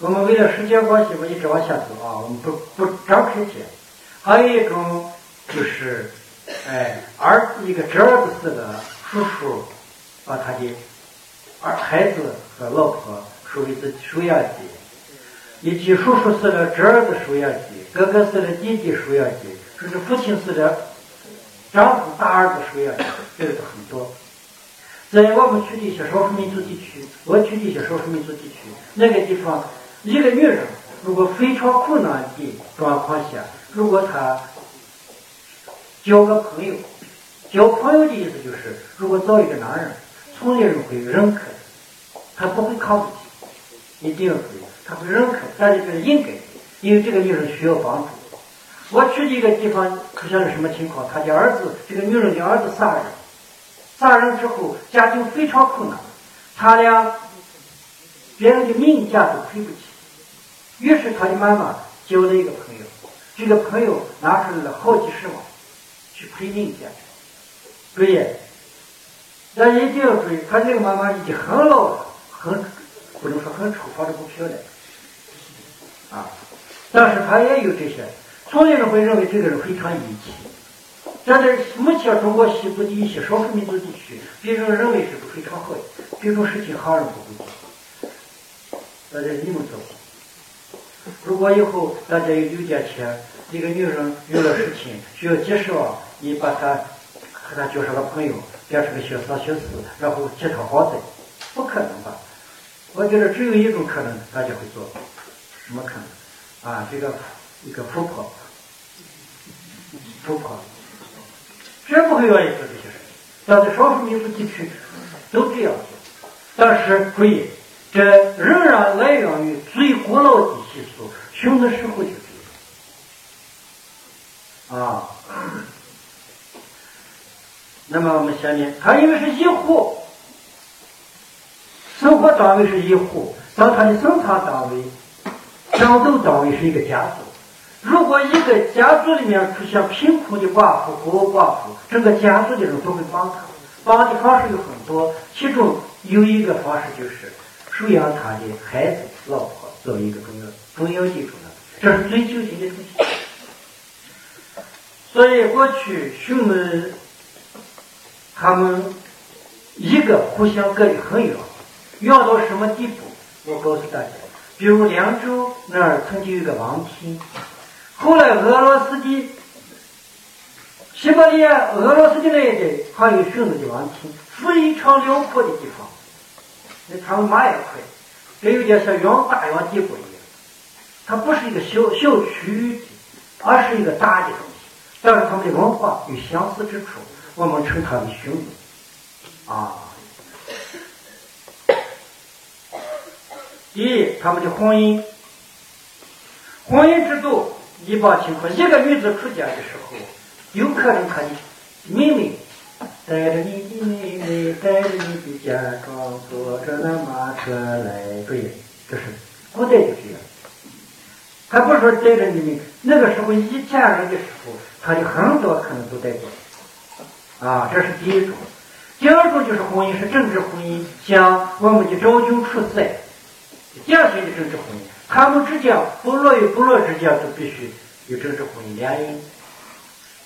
我们为了时间关系，我一直往下走啊，我们不不展开讲。还有一种就是，哎，儿一个侄儿子似的叔叔，把他的儿孩子和老婆收为自己收养的，以及叔叔似的侄儿子收养的，哥哥似的弟弟收养的，甚至父亲似的丈夫大儿子收养的，这个很多。在我们区的一些少数民族地区，我去的一些少数民族地区，那个地方，一个女人如果非常困难的状况下，如果她交个朋友，交朋友的意思就是，如果找一个男人，村里人会认可，他不会看不起，一定会，他会认可，大家觉得应该，因为这个女人需要帮助。我去的一个地方出现了什么情况？他的儿子，这个女人的儿子杀人。杀人之后，家境非常困难，他俩别人的命价都赔不起。于是他的妈妈交了一个朋友，这个朋友拿出来了好几十万去赔命价。对呀，但一定要注意，他这个妈妈已经很老了，很不能说很丑，反正不漂亮啊。但是他也有这些，村里人会认为这个人非常义气。但在目前中国西部的一些少数民族地区，别人认为是不非常好的，这种事情行人不会做。大家你们做。如果以后大家有有点钱，一个女人有了事情需要几十万，你把她和她介绍个朋友，变成个小三小四，然后借套房子，不可能吧？我觉得只有一种可能，大家会做，什么可能？啊，这个一个富婆，富婆。谁不会愿意做这些事情？但在少数民族地区都这样做。但是注意，这仍然来源于最古老的习俗，熊的时候就这样。啊，那么我们下面，他因为是一户，生活单位是一户，但它的生产单位、战斗单位是一个家族。如果一个家族里面出现贫苦的寡妇、孤儿寡妇，整个家族的人都会帮他。帮的方式有很多，其中有一个方式就是收养他的孩子、老婆作为一个重要、重要的重要，这是最究竟的东西。所以过去兄们他们一个互相隔得很远，远到什么地步？我告诉大家，比如凉州那儿曾经有个王庭。后来俄罗斯的西伯利亚、俄罗斯的那一带还有熊子的王庭，非常辽阔的地方。那他们马也快，这有点像远大洋帝国一。它不是一个小小区域的，而是一个大的东西。但是他们的文化有相似之处，我们称它为熊子啊。第一，他们的婚姻，婚姻制度。一般情况，一个女子出嫁的时候，有可能她的妹妹带着你的妹妹，带着你的嫁妆，坐着那马车来。注意，这是古代就这样。他不是说带着你们，那个时候一家人的时候，他的很多可能都带过。啊，这是第一种。第二种就是婚姻是政治婚姻，像我们的昭君出塞，典型的政治婚姻。他们之间，部落与部落之间都必须有政治婚姻联姻。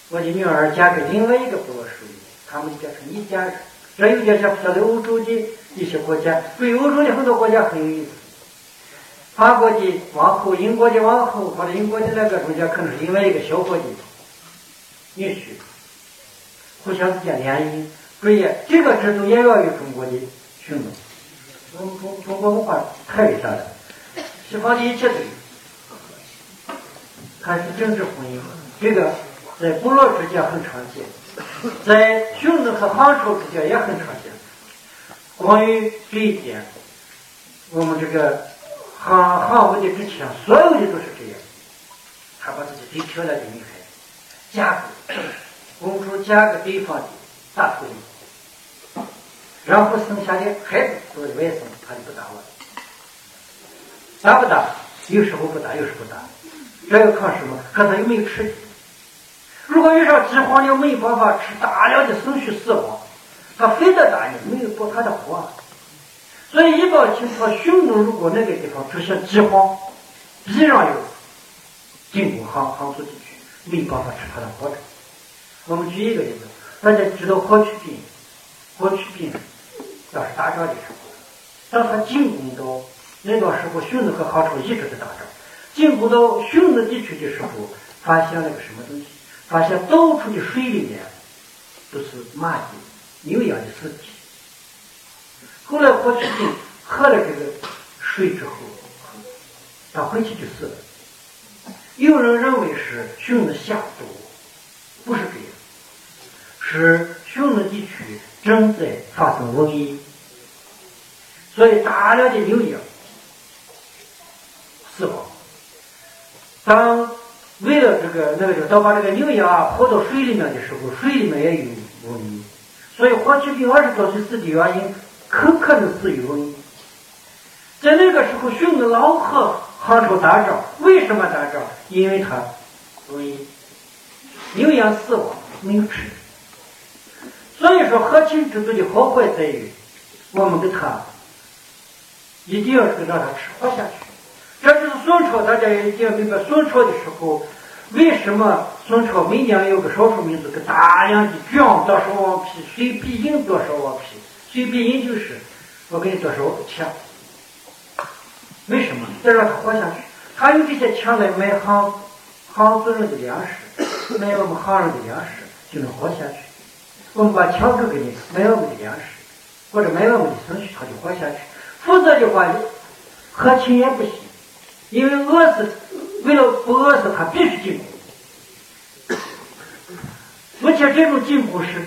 我的女儿嫁给另外一个部落首领，他们就变成一家人。这有点像像在欧洲的一些国家，对欧洲的很多国家很有意思。法国的王后、英国的王后或者英国的那个中间可能是另外一个小伙的女婿，互相之间联姻。注意这个制度也源于中国的训练。我们中中国文化太伟大了。西方的一切都有，还是政治婚姻，这个在部落之间很常见，在匈奴和汉朝之间也很常见。关于这一点，我们这个汉汉武帝之前所有的都是这样，他把自己最漂亮的女孩嫁给公主，嫁给对方的大头领，然后生下的孩子作为外甥，他就不打了。打不打？有时候不打，有时候不打，这要看什么？看他有没有吃的。如果遇上饥荒了，没有办法吃，大量的生畜死亡，他非得打你，没有报他的活。所以一到清朝，匈奴如果那个地方出现饥荒，必然有进攻杭杭州地区，没办法吃他的活着。我们举一个例子，大家知道霍去病，霍去病要是打仗的时候，当他进攻到那段时候，匈奴和汉朝一直在打仗，进攻到匈奴地区的时候，发现了个什么东西？发现到处的水里面都是马的、牛羊的尸体。后来霍去病喝了这个水之后，他回去就死了。有人认为是匈奴下毒，不是这样，是匈奴地区正在发生瘟疫，所以大量的牛羊死亡。当为了这个那个就当把这个牛羊啊抛到水里面的时候，水里面也有瘟疫，所以霍去病二十多岁死的原因。很可能死于。在那个时候，匈奴老和汉朝打仗，为什么打仗？因为他瘟疫，牛羊死亡没有吃。所以说，和亲制度的好坏在于，我们给他一定要是让他吃活下去。这就是宋朝，大家一定要明白，宋朝的时候，为什么宋朝每年有个少数民族给大量的卷多少王皮，随必印多少王皮。最必因就是，我给你说是我不抢，为什么？再让他活下去。他用这些钱来买杭杭族人的粮食，买我们杭人的粮食，就能活下去。我们把钱都给你，买我们的粮食，或者买我们的东西，他就活下去。否则的话，和亲也不行，因为饿死，为了不饿死，他必须进攻。而且这种进步是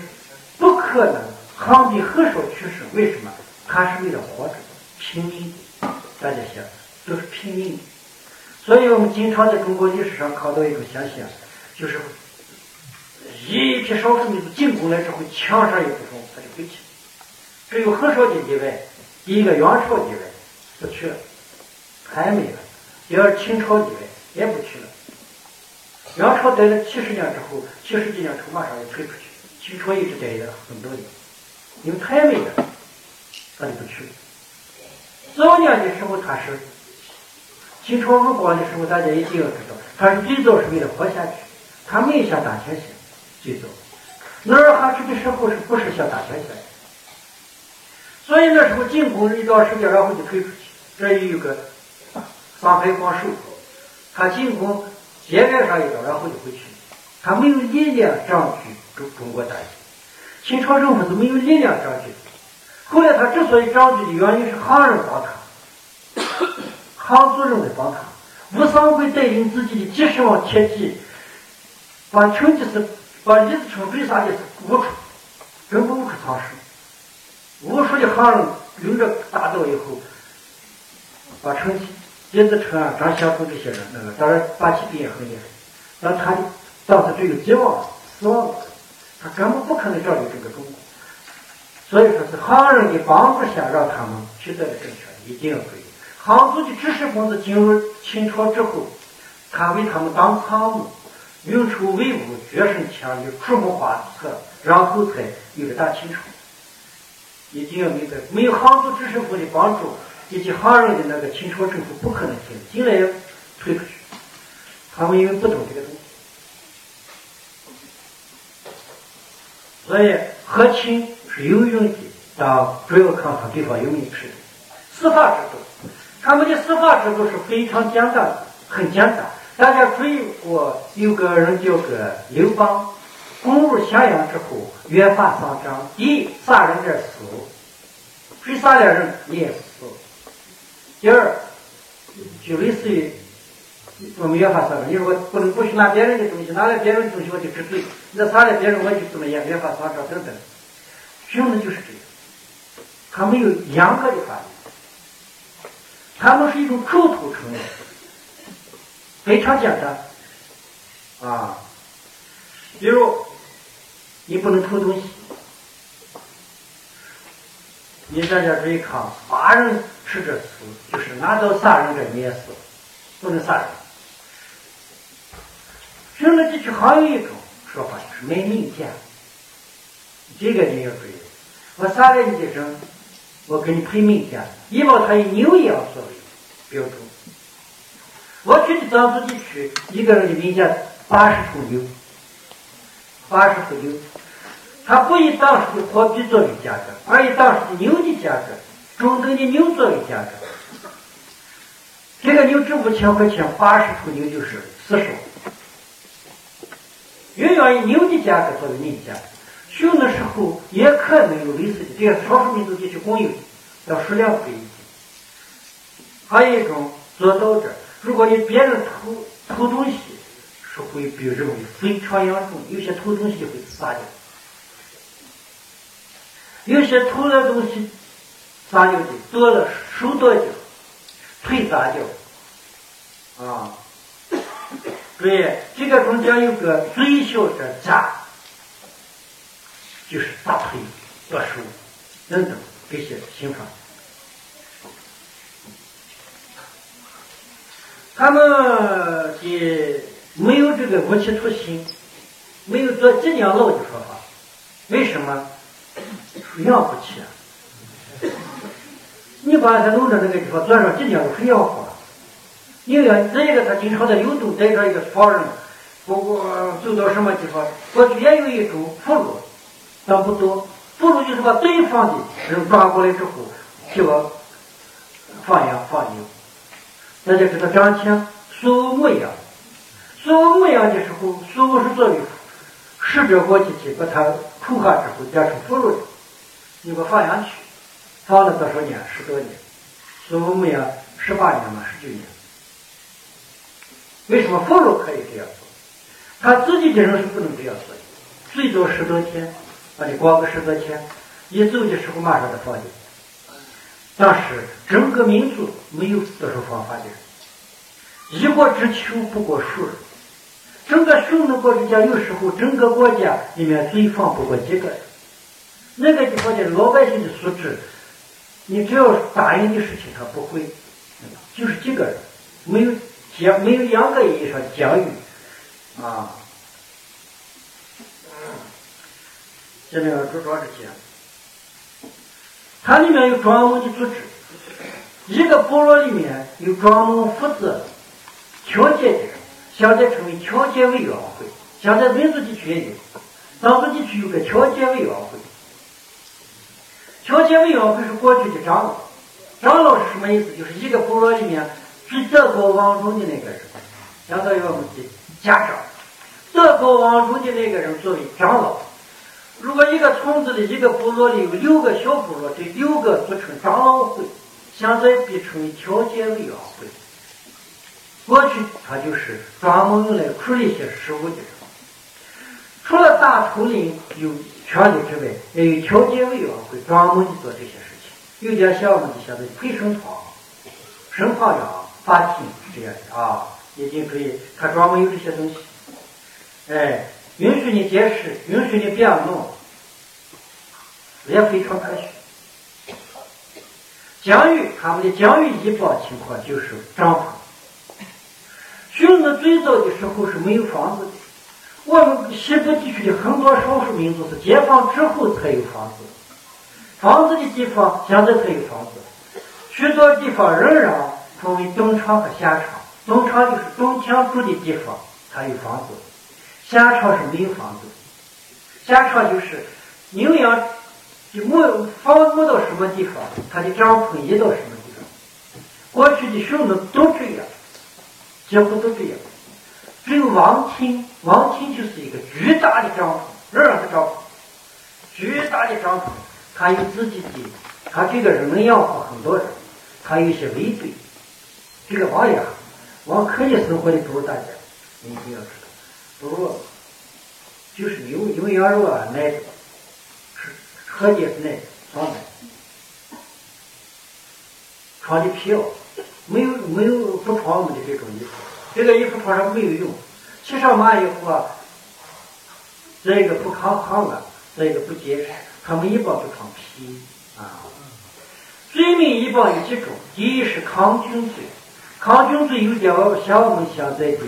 不可能。皇帝很少去世，为什么？他是为了活着，拼命。大家想，都是拼命。所以我们经常在中国历史上看到一种现象，就是一批少数民族进攻了之后，强上一部分他就回去，只有很少的例外。第一个元朝例外，不去了，太美了；第二清朝例外，也不去了。元朝待了七十年之后，七十几年之后马上就退出去，清朝一直待了很多年。因为太美了，他就不去。早年的时候，他是清朝入关的时候，大家一定要知道，他是最早是为了活下去，他没有想打天下。最早，努尔哈赤的时候是不是想打天下？所以那时候进攻一段时间，然后就退出去。这里有个上海光守，他进攻接挨上一刀，然后就回去，他没有力量占据中中国大地。清朝政府都没有力量占据，后来他之所以占据的原因是汉人帮他，汉族人来帮他。吴三桂带领自己的几十万铁骑，把成吉思把李自成追杀的是无处，根本无处藏身。无数的汉人领着大刀以后，把成吉李自成啊、张献忠这些人，那个当然八旗兵也很厉害，那他的当时只有几万死亡。他根本不可能照理这个中国，所以说是汉人的帮助下，让他们取得了政权，一定要注意。汉族的知识分子进入清朝之后，他为他们当参谋，运筹帷幄，决胜强有出谋划策，然后才有了大清朝。一定要明白，没有汉族知识分子的帮助，以及汉人的那个清朝政府不可能进，进来要退出去。他们因为不懂这个东西。所以，和亲是有用的，但主要看他对方有没有吃的。司法制度，他们的司法制度是非常简单的，很简单。大家注意过，有个人叫个刘邦，攻入咸阳之后，约法三章：第一，杀人者死；谁杀了人，你也死；第二，就类似于。我们约法三章，你如果不能不去拿别人的东西，拿了别人的东西我就治罪；你杀了别人我就怎么样？约法三章等等，凶的就是这样，他没有严格的法律，他们是一种口头承诺，非常简单啊。比如你不能偷东西，你大家注意看，杀人吃着死，就是拿刀杀人者你也死，不能杀人。平乐地区还有一种说法，就是卖命件。这个你要注意。我杀了你的人，我给你配明显，以往它以牛羊作为标准。我去的藏族地区，一个人的民价八十头牛，八十头牛，他不以当时的货币作为价格，而以当时的牛的价格，中等的牛作为价格。这个牛值五千块钱，八十头牛就是四十万。永远以牛的价格作为民价。熊的时候也可能有类似的，这个少数民族地区共有，要数量不一定。还有一种做到这，如果你别人偷偷东西，是会被认为非常严重，有些偷东西就会撒掉，有些偷了东西撒掉的，多了手剁掉，腿撒掉，啊，注意这个中间有个最小的家。就是大腿、剁手等等这些情况，他们的没有这个无期徒刑，没有做几年牢的说法，为什么？养不起啊！你把他弄到那个地方坐上几年都是养活。因为再一个，他经常在游动，带着一个房人，不过走到什么地方，过去也有一种俘虏。但不多，俘虏就是把对方的人抓过来之后，替我放羊放牛，那就给他张钱。苏牧羊，苏牧羊的时候，苏牧是作为使者过去去把他扣下之后变成俘虏的，你给我放羊去，放了多少年？十多年。苏牧羊十八年嘛，十九年。为什么俘虏可以这样做？他自己的人是不能这样做的，最多十多天。把你关个十多天，一走的时候马上就放掉。但是整个民族没有多少方法的人，一国之秋不过数人。整个匈奴国之家有时候整个国家里面最放不过几个人。那个地方的老百姓的素质，你只要答应的事情他不会，就是几个人，没有讲没有严格意义上的疆域啊。这里要主抓这些，它里面有专门的组织，一个部落里面有专门负责调解的人，现在称为调解委员会。现在民族地区也有，藏族地区有个调解委员会。调解委员会是过去的长老，长老是什么意思？就是一个部落里面是德高望重的那个人，相当于我们的家长，德高望重的那个人作为长老。如果一个村子里一个部落里有六个小部落，这六个组成长老会，现在被称为调解委员会。过去他就是专门用来处理一些事务的人。除了大头领有权利之外，也有调解委员会专门的做这些事情。有点像我们的现在陪审团、审判员、法庭这样的啊，已经可以，他专门有这些东西。哎。允许你解释，允许你辩论，也非常可取。疆域，他们的疆域一般情况就是帐篷。匈奴最早的时候是没有房子的。我们西部地区的很多少数民族是解放之后才有房子，房子的地方现在才有房子。许多地方仍然分为东昌和下厂，东昌就是种田住的地方，才有房子。下场是没有房子，下场就是牛羊就没房没到什么地方，他的帐篷移到什么地方。过去的匈奴都这样，几乎都这样。只有王庭，王庭就是一个巨大的帐篷，这样的帐篷，巨大的帐篷，他有自己的，他这个人能养活很多人，他有些卫队。这个王爷，王可以生活的不如大家，你一定要知道。不如，就是牛牛羊肉啊，奶是喝的是奶，装的，穿的皮袄，没有没有不穿我们的这种衣服，这个衣服穿上没有用，骑上马以后啊，再一个不抗寒了，再一个不结实，他们一般不穿皮啊。罪名一般有几种，第一是抗菌罪，抗菌罪有点像我们现在的。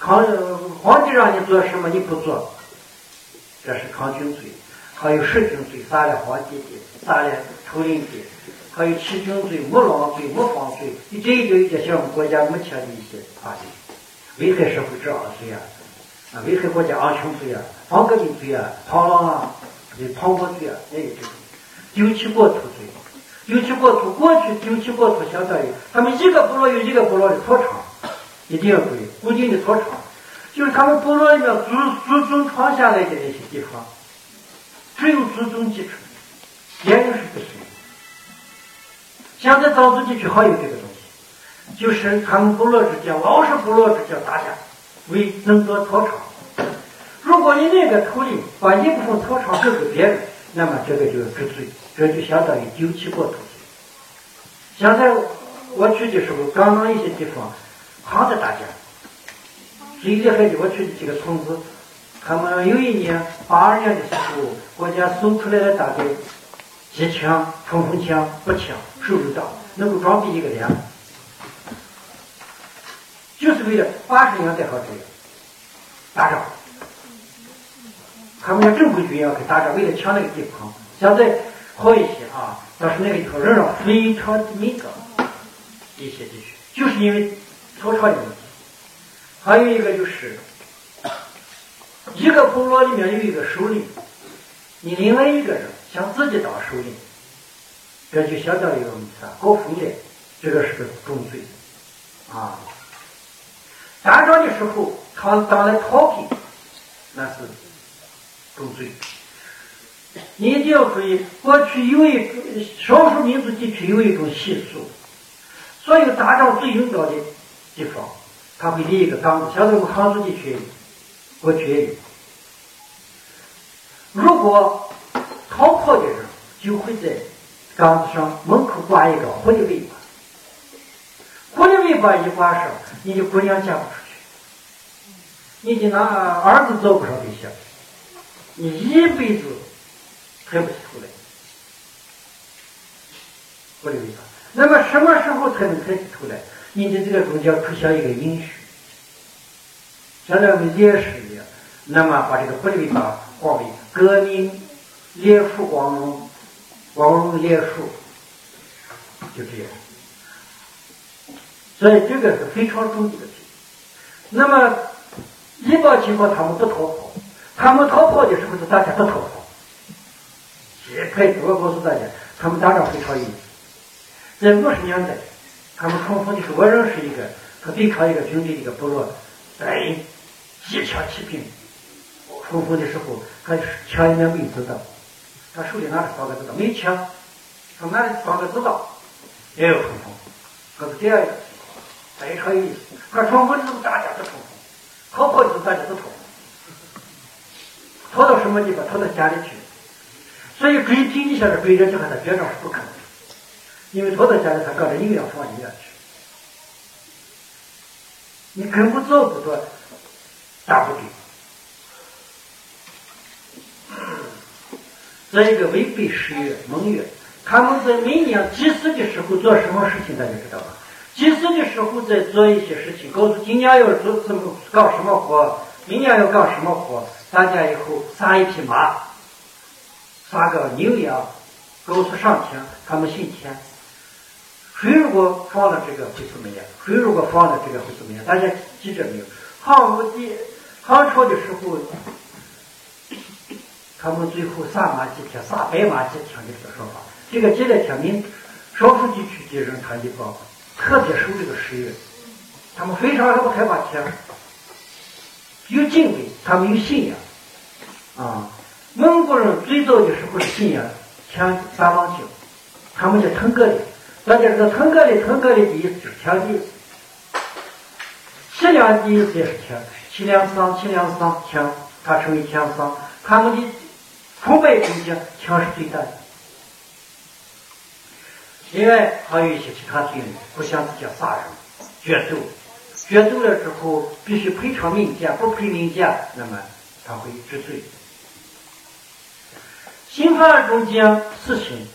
抗皇帝让你做什么你不做，这是抗军罪；还有弑君罪，杀了皇帝的，杀了头领的，还有欺君罪、谋狼罪、谋反罪，你这一就一些像我们国家目前的一些法律，危害社会治安罪啊，啊，危害国家安全罪啊，反革命罪啊，叛乱啊，这叛国罪啊，也有这种，丢弃国土罪，丢弃国土，过去丢弃国土相当于他们一个部落有一个部落的土场，一定要注意固定的土场，就是他们部落里面祖祖宗传下来的那些地方，只有祖宗继承，别人是不行。现在藏族地区还有这个东西，就是他们部落之间，老是部落之间打架，为争夺土场。如果你那个土地把一部分土场给别人，那么这个就是治罪，这就相当于丢弃过土罪。现在我去的时候，刚刚一些地方还在打架。最厉害的，我去的几个村子，他们有一年八二年的时候，国家送出来了大概机枪、冲锋枪、步枪、手榴弹，能够装备一个连，就是为了八十年代好这样打仗。他们像正规军一样去打仗，为了抢那个地方。现在好一些啊，但是那个地方仍然非常的敏感，一些地区就是因为草场的问题。还有一个就是，一个部落里面有一个首领，你另外一个人想自己当首领，这就相当于我们啥搞分裂，这个是个重罪啊。打仗的时候，他当了逃兵，那是重罪。你一定要注意，过去有一个少数民族地区有一种习俗，所有打仗最用到的地方。他会立一个岗子，像我们汉族地区，过去也有。如果逃跑的人，就会在岗子上门口挂一个狐狸尾巴。狐狸尾巴一挂上，你的姑娘嫁不出去，你的那儿子找不上对象，你一辈子抬不起头来。狐狸尾巴，那么什么时候才能抬起头来？你的这个中间出现一个因虚，像那个烈士一样，那么把这个狐狸尾巴化为革命烈树光荣，光荣烈树，就这样。所以这个是非常重要的。那么一般情况他们不逃跑，他们逃跑的时候是大家不逃跑。可以我告诉大家，他们打仗非常有意思，在五十年代。他们冲锋的时候，我认识一个，他对抗一个军队一个部落，哎，机枪骑兵，冲锋的时候，他枪里面没有子弹，他手里拿着装个子弹，没枪，他哪里装个子弹，也有冲锋，可是这样，非常有意思。他冲锋的时候大家都冲锋，逃跑的时候大家都逃，逃到什么地方？逃到家里去。所以追击你现在追着就和他决战是不可能。因为拖到家里，他搞着营养放医院去，你根本做不到大部队。再 一个违背誓约盟约，他们在每年祭祀的时候做什么事情，大家知道吧？祭祀的时候在做一些事情，告诉今年要做什么搞什么活，明年要搞什么活，大家以后杀一匹马，杀个牛羊，告诉上天，他们信天。谁如果放了这个会怎么样？谁如果放了这个会怎么样？大家记着没有？汉武帝汉朝的时候，他们最后杀马祭天，杀白马祭天的这个说法，这个记在天明少数地区的人他一帮特别受这个誓约，他们非常不害怕天，有敬畏，他们有信仰啊。蒙古人最早的时候信仰天三王星，他们叫腾格里。大家知道，腾格里，腾格里的意思就是天的意思。齐梁的意思也是天，齐梁桑，齐梁桑，天，他称为天桑。他们的崇拜中间，天是最大的。另外还有一些其他罪，互相之间杀人、决斗，决斗了之后必须赔偿民间，不赔民间，那么他会治罪。刑法中间死刑。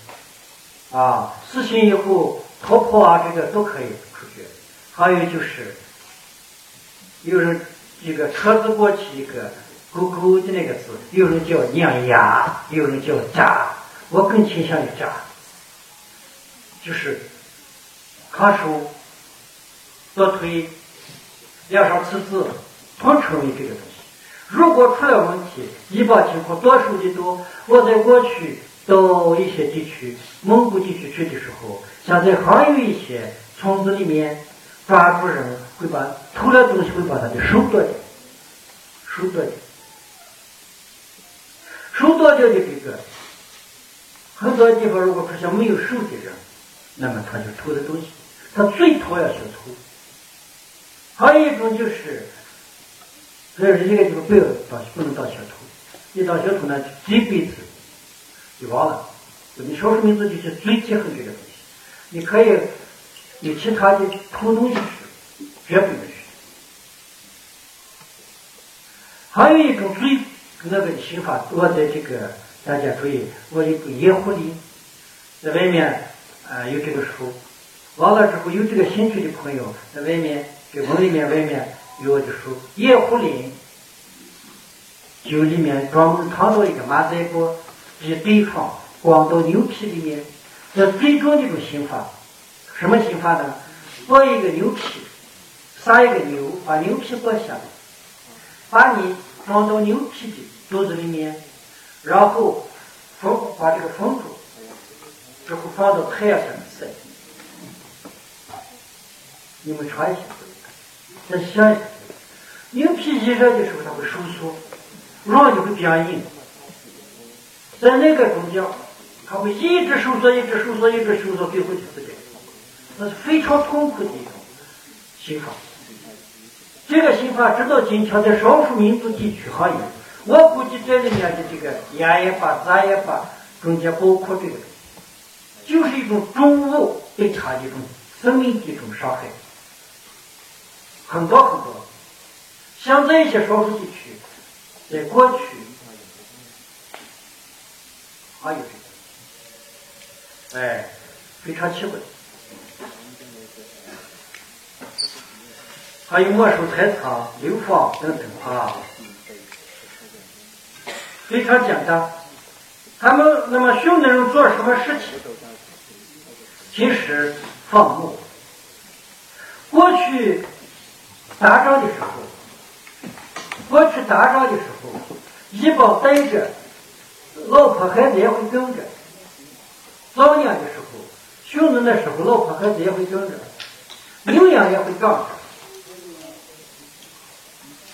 啊，死刑以后逃跑啊，这个都可以处决。还有就是，有人这个车子过去一个勾勾的那个字，有人叫娘牙，有人叫渣，我更倾向于渣。就是看书、多推、两上刺字，统称为这个东西。如果出了问题，医保情况多数的多。我在过去到一些地区，蒙古地区去的时候，现在还有一些村子里面，抓住人会把偷了东西会把他的手剁掉，手剁掉，手剁掉的这个，很多地方如果出现没有手的人。那么他就偷的东西，他最讨厌小偷。还有一种就是，所以一个地方不要当不能当小偷，一当小偷呢，这辈子就完了。你少数民族就是最忌恨这个东西。你可以有其他的偷东西吃，绝不允许。还有一种最那个刑法，我在这个大家注意，我有个野狐狸在外面。啊，有这个书，完了之后有这个兴趣的朋友在外面，给门里面外面有我的书《野狐林》，就里面专门藏到一个马仔锅，一对方光到牛皮里面，这最重的一种刑法，什么刑法呢？剥一个牛皮，杀一个牛，把牛皮剥下来，把你装到牛皮的肚子里面，然后封把这个封住。之后放到太阳下面晒，你们尝一下，再想一下，牛皮一热的时候它会收缩，软就会变硬，在那个中间，它会一直收缩，一直收缩，一直收缩，最后就死掉。那是非常痛苦的一种刑法。这个刑法直到今天在少数民族地区还有，我估计这里面的这个盐也罢，杂也罢，中间包括这个。就是一种重物对他的一种生命的一种伤害，很多很多。像这些少数地区，在过去还有，哎，非常奇怪。还有没收财产、流放等等啊，非常简单。他们那么熊人做什么事情？其实放牧。过去打仗的时候，过去打仗的时候，一帮带着老婆孩子也会跟着。早年的时候，熊人的时候，老婆孩子也会跟着，牛羊也会跟着，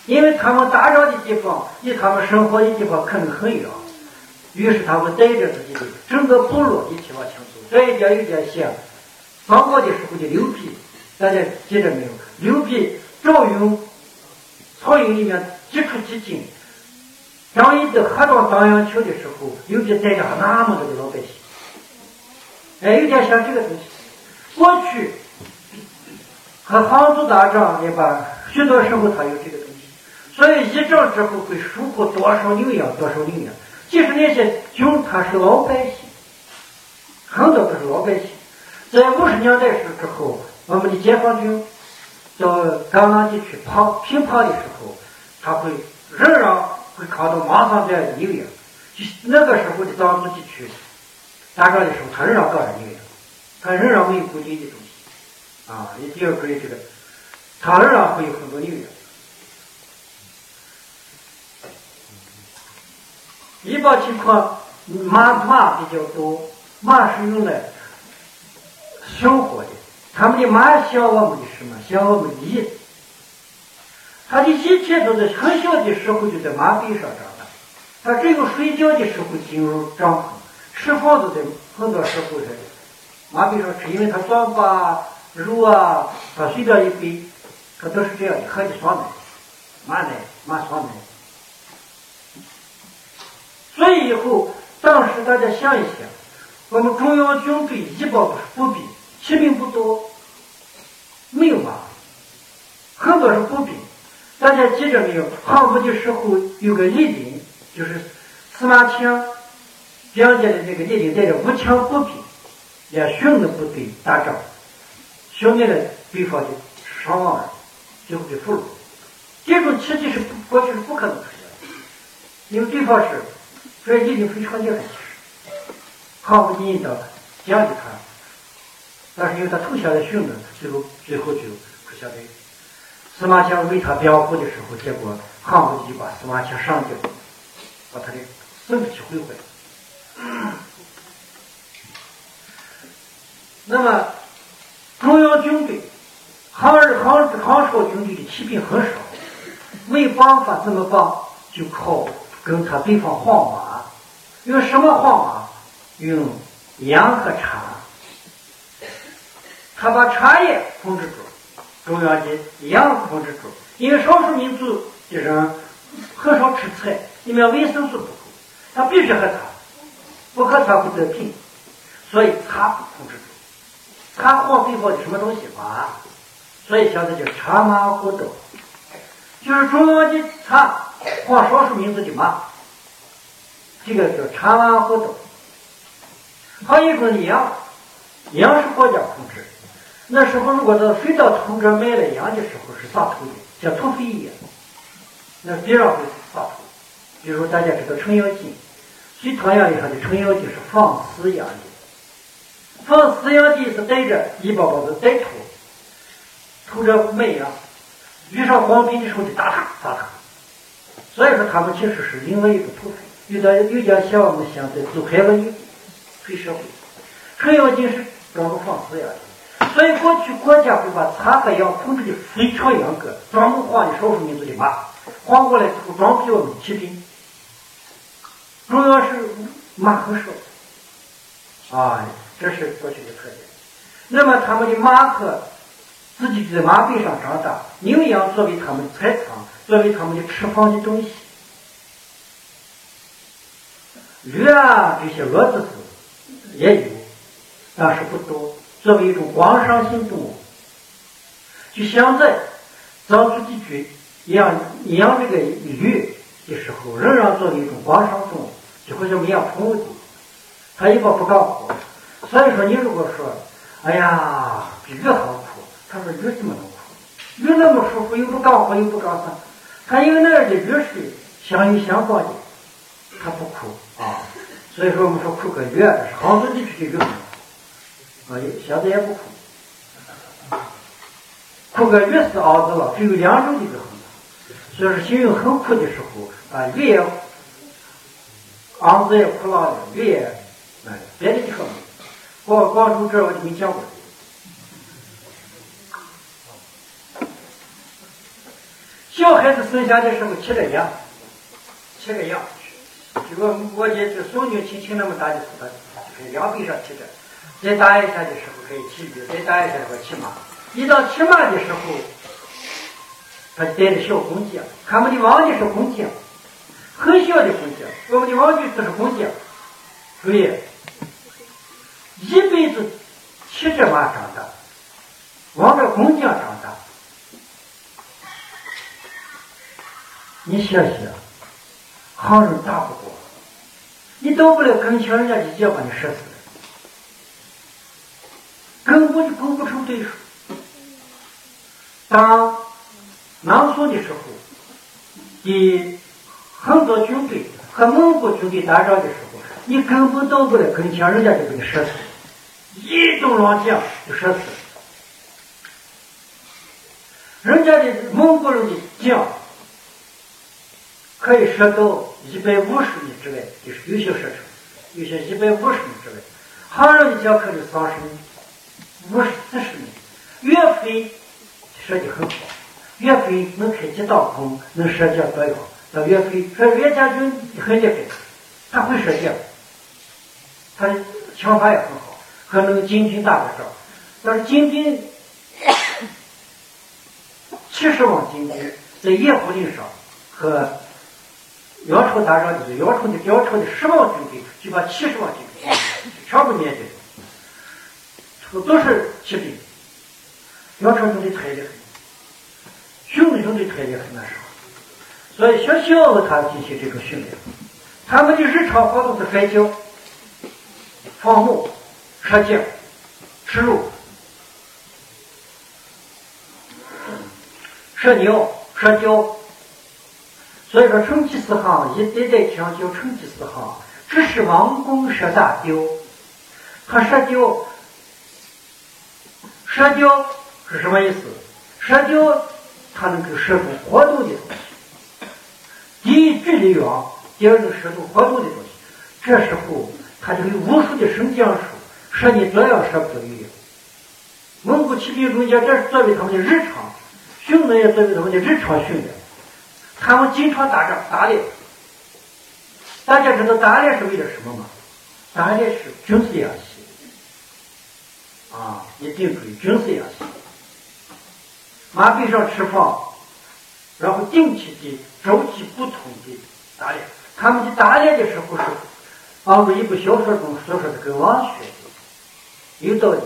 因为他们打仗的地方离他们生活的地方可能很远，于是他们带着自己的整个部落一起往前走。这一点有点像三国的时候的刘备，大家记得没有？刘备赵云曹营里面几出几进，张仪在河东当阳桥的时候，尤其带着那么多的老百姓，哎，有点像这个东西。过去和汉族打仗也罢，许多时候他有这个东西，所以一仗之后会收获多少牛羊，多少牛羊。即使那些军他是老百姓。很多都是老百姓，在五十年代时之后，我们的解放军到甘南地区跑平叛的时候，他会仍然会看到马上这样的牛羊。就那个时候的藏族地区打仗的时候，他仍然搞着牛羊，他仍然没有固定的东西啊。你第二个这个，他仍然会有很多牛羊。一般情况，马马比较多。马是用来生活，他们的妈像我们的什么？像我们的翼。他的一切都在很小的时候就在马背上长大，他只有睡觉的时候进入帐篷，吃饭都在很多时候在马背上吃，因为他装把肉啊，他随便一背，他都是这样的，喝的酸奶，马奶，马酸奶。所以以后，当时大家想一想。我们中央军队一般都是步兵，骑兵不多，没有吧，很多是步兵。大家记着没有？汉武的时候有个立定，就是司马迁讲解的那个立定，带着五千步兵，连训的部队打仗，消灭了对方的伤亡，最后被俘虏。这种奇迹是过去是不可能出现的。因为对方是这已经非常厉害，其实抗不进的奖励他，但是因为他投降了匈奴，最后最后就不晓得。司马迁为他辩护的时候，结果汉武帝就把司马迁上吊，把他的生殖器毁坏。那么中央军队，汉汉汉朝军队的骑兵很少，没办法怎么办？就靠跟他对方换马，用什么换马？用羊和茶。他把茶叶控制住。中央的羊控制住，因为少数民族的人很少吃菜，里面维生素不够，他必须喝茶，不喝茶不得病，所以茶不控制住，茶换对方的什么东西马，所以现在叫茶马古道，就是中央的茶换少数民族的马，这个叫茶马互斗。还有一种羊，羊是国家控制。那时候，如果到非到土这买了羊的时候，是撒土的，像土匪一样。那必然会撒土。比如大家知道程咬金，隋唐样里头的程咬金是放饲养的。放饲养的是带着一包包的带土，偷着卖羊，遇上皇兵的时候就打他，打他。所以说，他们其实是另外一个土匪，有的有点像我们现在走开了一黑社会。程咬金是专门放饲养的。所以过去国家会把茶和羊控制的非常严格，专门换的少数民族的马，换过来之后装逼我们骑兵，主要是马很少，啊，这是过去的特点。那么他们的马和自己在马背上长大，牛羊作为他们的财产，作为他们的吃饭的东西，驴啊这些骡子是也有，但是不多。作为一种观赏性动物，就现在藏族地区养养这个鱼的时候，仍然作为一种观赏动物，就好像养宠物的，它一般不干活。所以说，你如果说，哎呀，比鱼好苦，他说驴怎么能苦？鱼那么舒服，又不干活又不干啥，他因为那儿的鱼是相依相伴的，它不苦啊。所以说，我们说苦个鱼，是杭州地区的鱼。啊，现在也不苦，苦个越是熬子了，只有两种的就很所以说，形容很苦的时候，啊，越昂子也苦辣的，越哎，别的地方，广广州这我就没见过。小孩子生下的时候骑着羊，骑个羊，结果我姐这送女亲戚那么大的时候，就在羊背上骑着。再打一下的时候可以骑驴，再打一下的话骑马。一到骑马的时候，他就带着小公鸡。他们的王的是公鸡，很小的公鸡。我们的王就是公鸡。注意，一辈子骑着马长大，望着弓箭长大。你想想，行人打不过，你到不了跟前，人家就直接把你射根本就构不成对手。当南宋的时候，你很多军队和蒙古军队打仗的时候，你根本到不了跟前，人家就给你射死，一动乱箭就射死。人家的蒙古人的箭可以射到一百五十米之外，就是有些射程，有些一百五十米之外，汉人的箭可以三十米。五十四十米，岳飞射的很好。岳飞能开几道弓，能射箭多远？那岳飞说岳家军很厉害，他会射箭，他枪法也很好，和那个金军打过仗。但是金军七十万金军在叶虎岭上和辽朝打仗的时候，辽朝的辽朝的十万军队就把七十万军队全部灭掉掉。都是骑兵，辽朝军队太厉害，匈奴军队太厉害那时候，所以学校他进行这个训练，他们的日常活动是摔跤、放牧、射箭、吃肉、射牛、射雕，所以说成吉思汗一代代强调成吉思汗，只是王公射大雕。他射雕，射雕是什么意思？射雕它能够射出活动的东西。第一距离远，第二个射出活动的东西。这时候它就有无数的神将术，射你这样射不走鱼。蒙古骑兵中间，这是作为他们的日常训练，也作为他们的日常训练。他们经常打仗打猎，大家知道打猎是为了什么吗？打猎是军事演习，啊，一定注意军事演习。马背上吃饭，然后定期的召集不同的打猎。他们的打猎的时候是按照一部小说中所说的跟狼学的，有道理。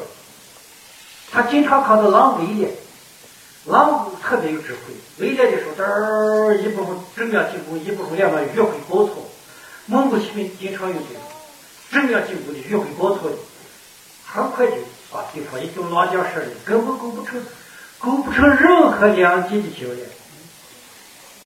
他经常看到狼围猎。狼特别有智慧，围猎的时候，这儿一部分正面进攻，一部分两个迂回包抄。蒙古骑兵经常用这个正面进攻的迂回包抄的，很快就把对方一顿乱叫射的根本构不成，构不成任何良机的较量。